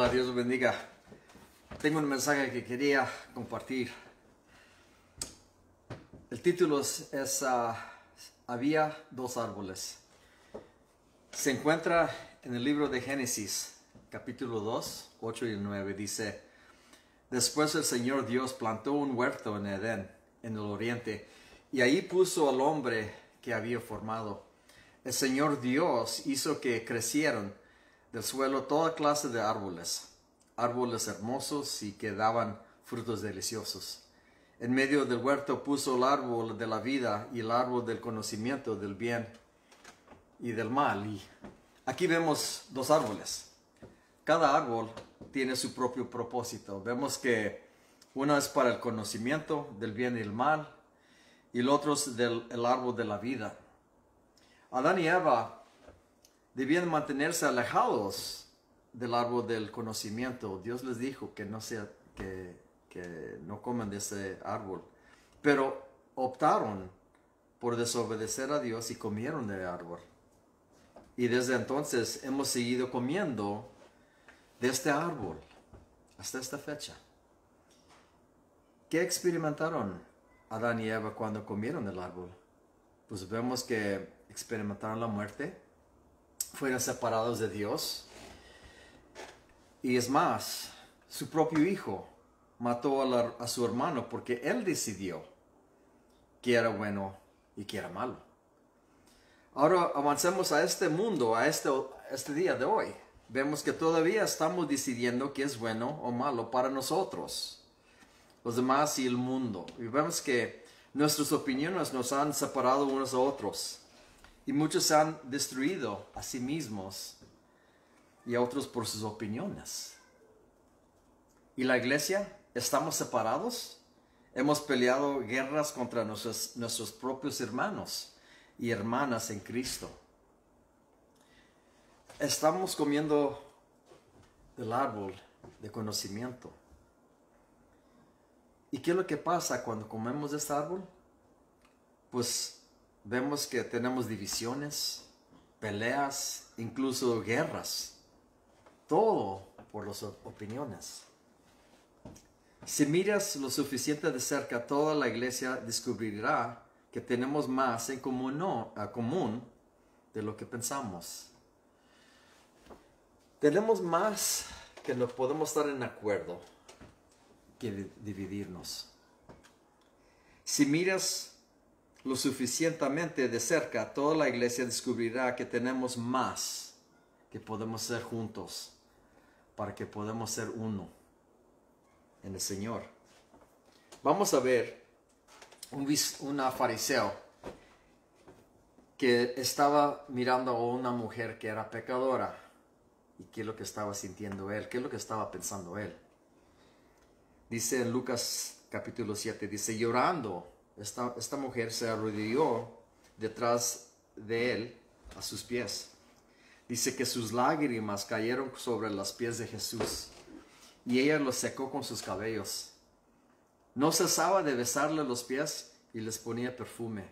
Hola, Dios bendiga. Tengo un mensaje que quería compartir. El título es, es, ah, Había dos árboles. Se encuentra en el libro de Génesis, capítulo 2, 8 y 9. Dice, Después el Señor Dios plantó un huerto en Edén, en el oriente, y ahí puso al hombre que había formado. El Señor Dios hizo que crecieran del suelo toda clase de árboles, árboles hermosos y que daban frutos deliciosos. En medio del huerto puso el árbol de la vida y el árbol del conocimiento del bien y del mal. Y aquí vemos dos árboles. Cada árbol tiene su propio propósito. Vemos que uno es para el conocimiento del bien y el mal y el otro es el árbol de la vida. Adán y Eva debían mantenerse alejados del árbol del conocimiento. Dios les dijo que no, sea, que, no coman de ese árbol. Pero optaron por desobedecer a Dios y comieron del árbol. Y desde entonces hemos seguido comiendo de este árbol hasta esta fecha. ¿Qué experimentaron Adán y Eva cuando comieron del árbol? Pues vemos que experimentaron la muerte, fueron separados de Dios. Y es más, su propio hijo mató a, su hermano porque él decidió que era bueno y que era malo. Ahora avancemos a este mundo, a este, este día de hoy. Vemos que todavía estamos decidiendo qué es bueno o malo para nosotros, los demás y el mundo. Y vemos que nuestras opiniones nos han separado unos a otros. Y muchos se han destruido a sí mismos y a otros por sus opiniones. ¿Y la iglesia? ¿Estamos separados? Hemos peleado guerras contra nuestros, nuestros propios hermanos y hermanas en Cristo. Estamos comiendo del árbol de conocimiento. ¿Y qué es lo que pasa cuando comemos de este árbol? Pues vemos que tenemos divisiones, peleas, incluso guerras. Todo por las opiniones. Si miras lo suficiente de cerca, toda la iglesia descubrirá que tenemos más en común, a común de lo que pensamos. Tenemos más que no podemos estar en acuerdo que dividirnos. Si miras lo suficientemente de cerca, toda la iglesia descubrirá que tenemos más que podemos ser juntos para que podamos ser uno en el Señor. Vamos a ver un, una fariseo que estaba mirando a una mujer que era pecadora y qué es lo que estaba sintiendo él, qué es lo que estaba pensando él. Dice en Lucas capítulo 7, dice llorando esta, mujer se arrodilló detrás de él a sus pies. Dice que sus lágrimas cayeron sobre los pies de Jesús y ella los secó con sus cabellos. No cesaba de besarle los pies y les ponía perfume.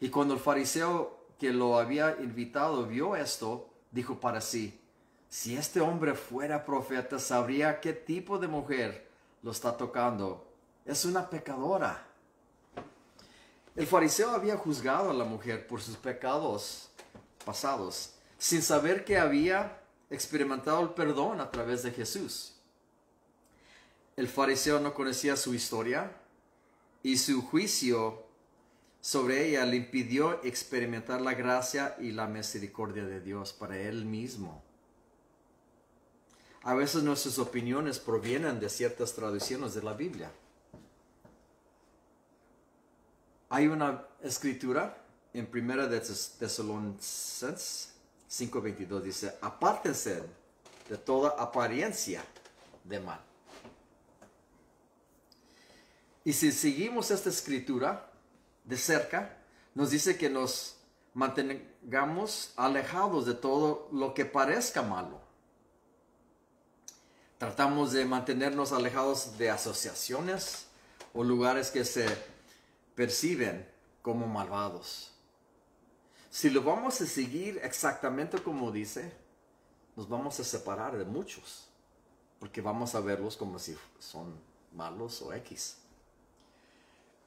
Y cuando el fariseo que lo había invitado vio esto, dijo para sí, si este hombre fuera profeta, sabría qué tipo de mujer lo está tocando. Es una pecadora. El fariseo había juzgado a la mujer por sus pecados pasados, sin saber que había experimentado el perdón a través de Jesús. El fariseo no conocía su historia y su juicio sobre ella le impidió experimentar la gracia y la misericordia de Dios para él mismo. A veces nuestras opiniones provienen de ciertas traducciones de la Biblia. Hay una escritura en Primera de Tesalonicenses 5:22 dice, apártense de toda apariencia de mal. Y si seguimos esta escritura de cerca, nos dice que nos mantengamos alejados de todo lo que parezca malo. Tratamos de mantenernos alejados de asociaciones o lugares que se perciben como malvados. Si lo vamos a seguir exactamente como dice, nos vamos a separar de muchos, porque vamos a verlos como si son malos o X.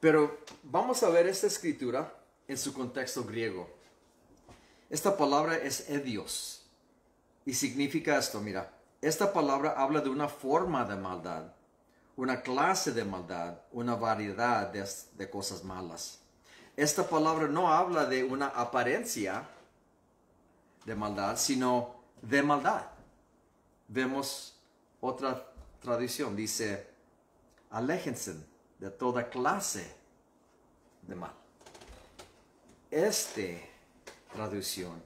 Pero vamos a ver esta escritura en su contexto griego. Esta palabra es edios y significa esto, mira, esta palabra habla de una forma de maldad, una clase de maldad, una variedad de, cosas malas. Esta palabra no habla de una apariencia de maldad, sino de maldad. Vemos otra tradición, dice, aléjense de toda clase de mal. Esta traducción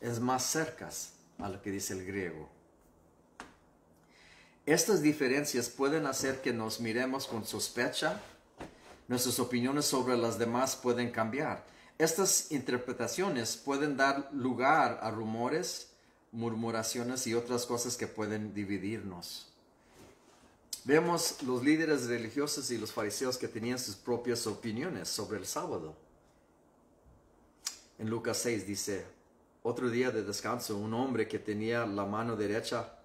es más cerca a lo que dice el griego. Estas diferencias pueden hacer que nos miremos con sospecha, nuestras opiniones sobre las demás pueden cambiar. Estas interpretaciones pueden dar lugar a rumores, murmuraciones y otras cosas que pueden dividirnos. Vemos los líderes religiosos y los fariseos que tenían sus propias opiniones sobre el sábado. En Lucas 6 dice, otro día de descanso, un hombre que tenía la mano derecha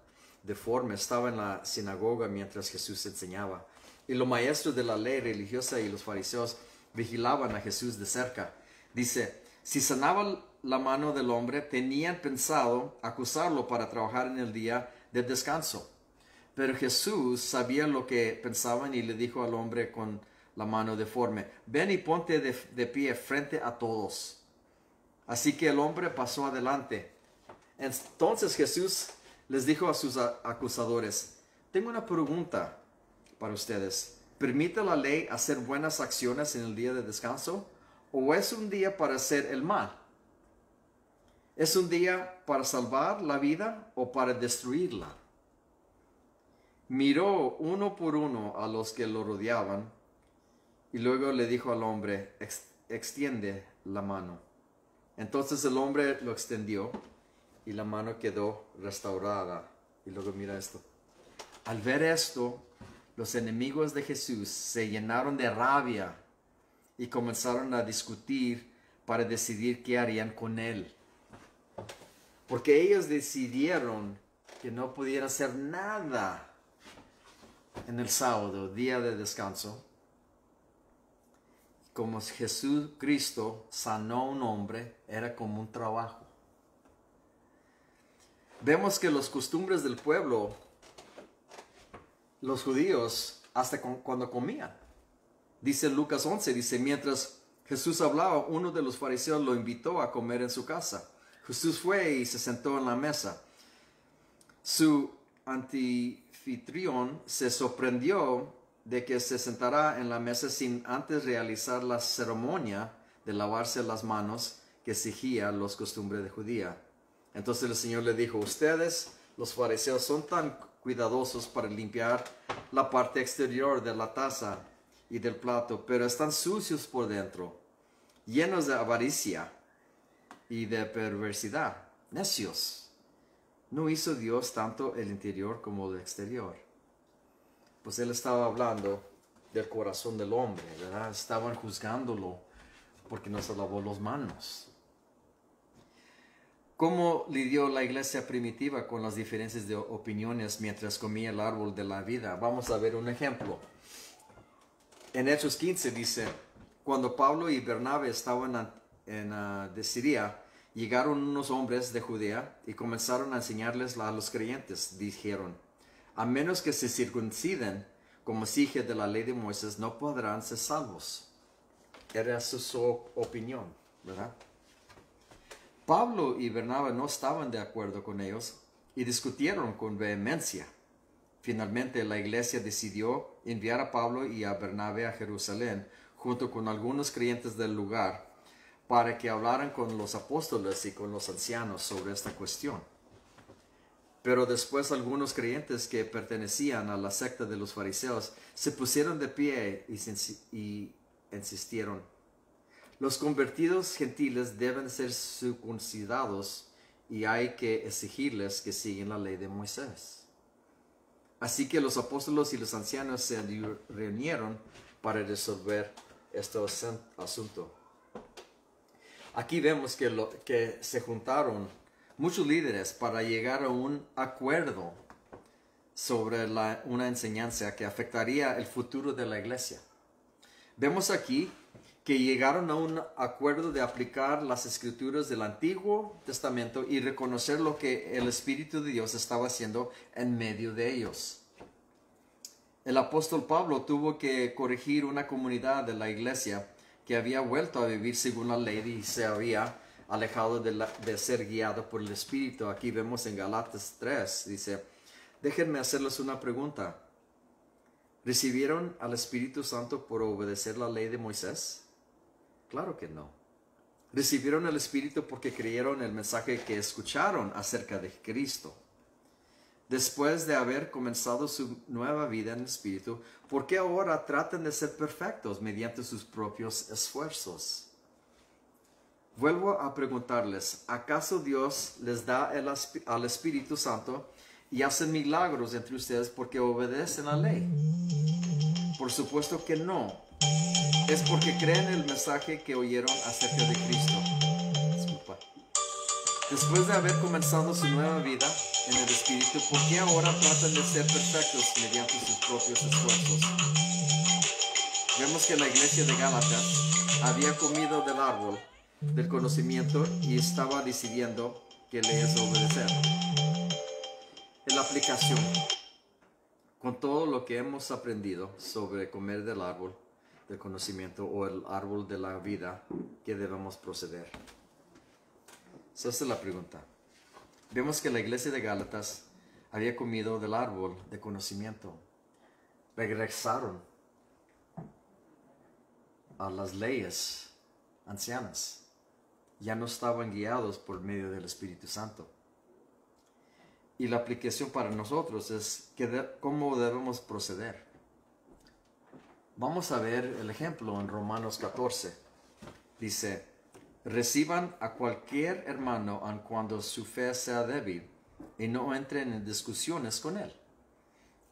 deforme estaba en la sinagoga mientras Jesús enseñaba. Y los maestros de la ley religiosa y los fariseos vigilaban a Jesús de cerca. Dice, si sanaba la mano del hombre, tenían pensado acusarlo para trabajar en el día de descanso. Pero Jesús sabía lo que pensaban y le dijo al hombre con la mano deforme, ven y ponte de, pie frente a todos. Así que el hombre pasó adelante. Entonces Jesús les dijo a sus acusadores, tengo una pregunta para ustedes. ¿Permite la ley hacer buenas acciones en el día de descanso? ¿O es un día para hacer el mal? ¿Es un día para salvar la vida o para destruirla? miró uno por uno a los que lo rodeaban y luego le dijo al hombre, extiende la mano. Entonces el hombre lo extendió y la mano quedó restaurada. Y luego mira esto. Al ver esto, los enemigos de Jesús se llenaron de rabia y comenzaron a discutir para decidir qué harían con él. Porque ellos decidieron que no pudiera hacer nada en el sábado, día de descanso, como Jesús Cristo sanó a un hombre, era como un trabajo. Vemos que los costumbres del pueblo, los judíos, hasta cuando comían. Dice Lucas 11, dice, mientras Jesús hablaba, uno de los fariseos lo invitó a comer en su casa. Jesús fue y se sentó en la mesa. Su anfitrión se sorprendió de que se sentara en la mesa sin antes realizar la ceremonia de lavarse las manos que exigía los costumbres de judía. Entonces el Señor le dijo, ustedes, los fariseos, son tan cuidadosos para limpiar la parte exterior de la taza y del plato, pero están sucios por dentro, llenos de avaricia y de perversidad, necios. ¿No hizo Dios tanto el interior como el exterior? Pues él estaba hablando del corazón del hombre, ¿verdad? Estaban juzgándolo porque no se lavó las manos. ¿Cómo lidió la iglesia primitiva con las diferencias de opiniones mientras comía el árbol de la vida? Vamos a ver un ejemplo. En Hechos 15 dice, cuando Pablo y Bernabe estaban en, de Siria, Llegaron unos hombres de Judea y comenzaron a enseñarles a los creyentes. Dijeron, a menos que se circunciden como exige de la ley de Moisés, no podrán ser salvos. Era su, opinión, ¿verdad? Pablo y Bernabé no estaban de acuerdo con ellos y discutieron con vehemencia. Finalmente la iglesia decidió enviar a Pablo y a Bernabé a Jerusalén junto con algunos creyentes del lugar para que hablaran con los apóstoles y con los ancianos sobre esta cuestión. Pero después algunos creyentes que pertenecían a la secta de los fariseos se pusieron de pie y, insistieron. Los convertidos gentiles deben ser circuncidados y hay que exigirles que sigan la ley de Moisés. Así que los apóstoles y los ancianos se reunieron para resolver este asunto. Aquí vemos que, se juntaron muchos líderes para llegar a un acuerdo sobre una enseñanza que afectaría el futuro de la iglesia. Vemos aquí que llegaron a un acuerdo de aplicar las escrituras del Antiguo Testamento y reconocer lo que el Espíritu de Dios estaba haciendo en medio de ellos. El apóstol Pablo tuvo que corregir una comunidad de la iglesia que había vuelto a vivir según la ley y se había alejado de, ser guiado por el Espíritu. Aquí vemos en Galatas 3, dice, déjenme hacerles una pregunta. ¿Recibieron al Espíritu Santo por obedecer la ley de Moisés? Claro que no. Recibieron el Espíritu porque creyeron el mensaje que escucharon acerca de Cristo. Después de haber comenzado su nueva vida en el Espíritu, ¿por qué ahora tratan de ser perfectos mediante sus propios esfuerzos? Vuelvo a preguntarles, ¿acaso Dios les da el al Espíritu Santo y hace milagros entre ustedes porque obedecen la ley? Por supuesto que no. Es porque creen el mensaje que oyeron acerca de Cristo. Después de haber comenzado su nueva vida en el Espíritu, ¿por qué ahora tratan de ser perfectos mediante sus propios esfuerzos? Vemos que la iglesia de Gálatas había comido del árbol del conocimiento y estaba decidiendo que le es obedecer. En la aplicación, con todo lo que hemos aprendido sobre comer del árbol del conocimiento o el árbol de la vida, ¿qué debemos proceder? Esa es la pregunta. Vemos que la iglesia de Gálatas había comido del árbol de conocimiento. Regresaron a las leyes ancianas. Ya no estaban guiados por medio del Espíritu Santo. Y la aplicación para nosotros es que cómo debemos proceder. Vamos a ver el ejemplo en Romanos 14. Dice, reciban a cualquier hermano aun cuando su fe sea débil y no entren en discusiones con él.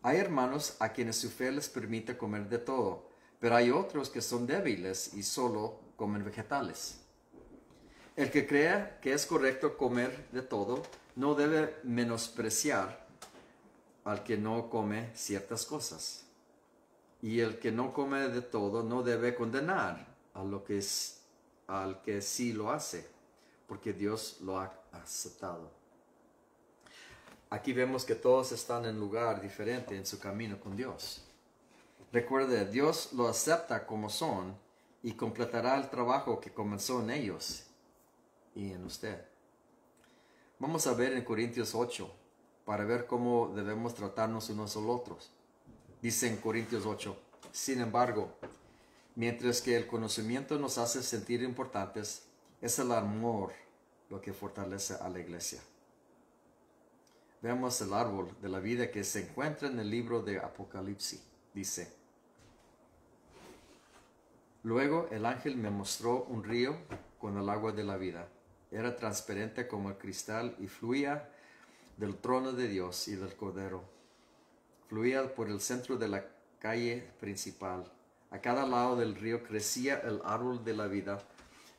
Hay hermanos a quienes su fe les permite comer de todo, pero hay otros que son débiles y solo comen vegetales. El que crea que es correcto comer de todo no debe menospreciar al que no come ciertas cosas. Y el que no come de todo no debe condenar a lo que es, al que sí lo hace, porque Dios lo ha aceptado. Aquí vemos que todos están en lugar diferente en su camino con Dios. Recuerde, Dios lo acepta como son y completará el trabajo que comenzó en ellos y en usted. Vamos a ver en Corintios 8 para ver cómo debemos tratarnos unos a los otros. Dice en Corintios 8, sin embargo, mientras que el conocimiento nos hace sentir importantes, es el amor lo que fortalece a la iglesia. Veamos el árbol de la vida que se encuentra en el libro de Apocalipsis. Dice, Luego el ángel me mostró un río con el agua de la vida. Era transparente como el cristal y fluía del trono de Dios y del Cordero. Fluía por el centro de la calle principal. A cada lado del río crecía el árbol de la vida,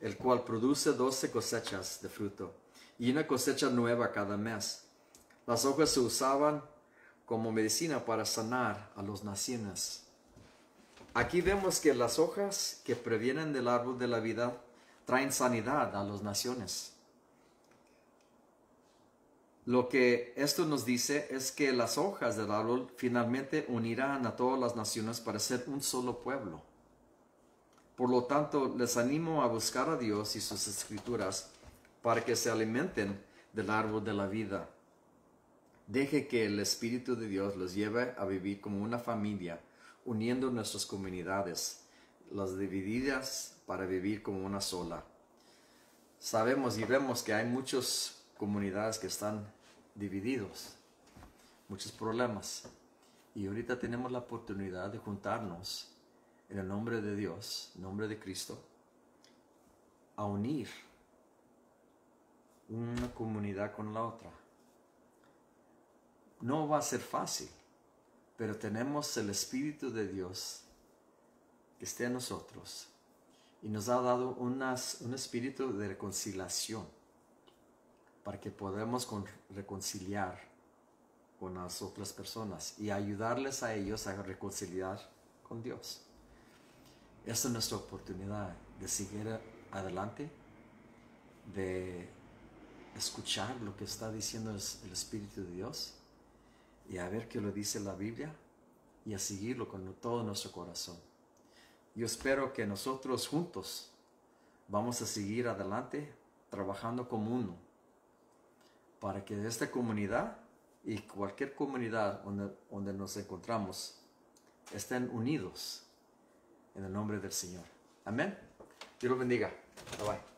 el cual produce doce cosechas de fruto y una cosecha nueva cada mes. Las hojas se usaban como medicina para sanar a los naciones. Aquí vemos que las hojas que previenen del árbol de la vida traen sanidad a las naciones. Lo que esto nos dice es que las hojas del árbol finalmente unirán a todas las naciones para ser un solo pueblo. Por lo tanto, les animo a buscar a Dios y sus escrituras para que se alimenten del árbol de la vida. Deje que el Espíritu de Dios los lleve a vivir como una familia, uniendo nuestras comunidades, las divididas para vivir como una sola. Sabemos y vemos que hay muchas comunidades que están divididos, muchos problemas. Y ahorita tenemos la oportunidad de juntarnos en el nombre de Dios, nombre de Cristo, a unir una comunidad con la otra. No va a ser fácil, pero tenemos el Espíritu de Dios que esté en nosotros y nos ha dado un espíritu de reconciliación. Para que podamos con- reconciliar con las otras personas y ayudarles a ellos a reconciliar con Dios. Esa es nuestra oportunidad de seguir adelante, de escuchar lo que está diciendo el Espíritu de Dios y a ver qué lo dice la Biblia y a seguirlo con todo nuestro corazón. Yo espero que nosotros juntos vamos a seguir adelante trabajando como uno para que esta comunidad y cualquier comunidad donde, donde nos encontramos estén unidos en el nombre del Señor. Amén. Dios lo bendiga. Bye bye.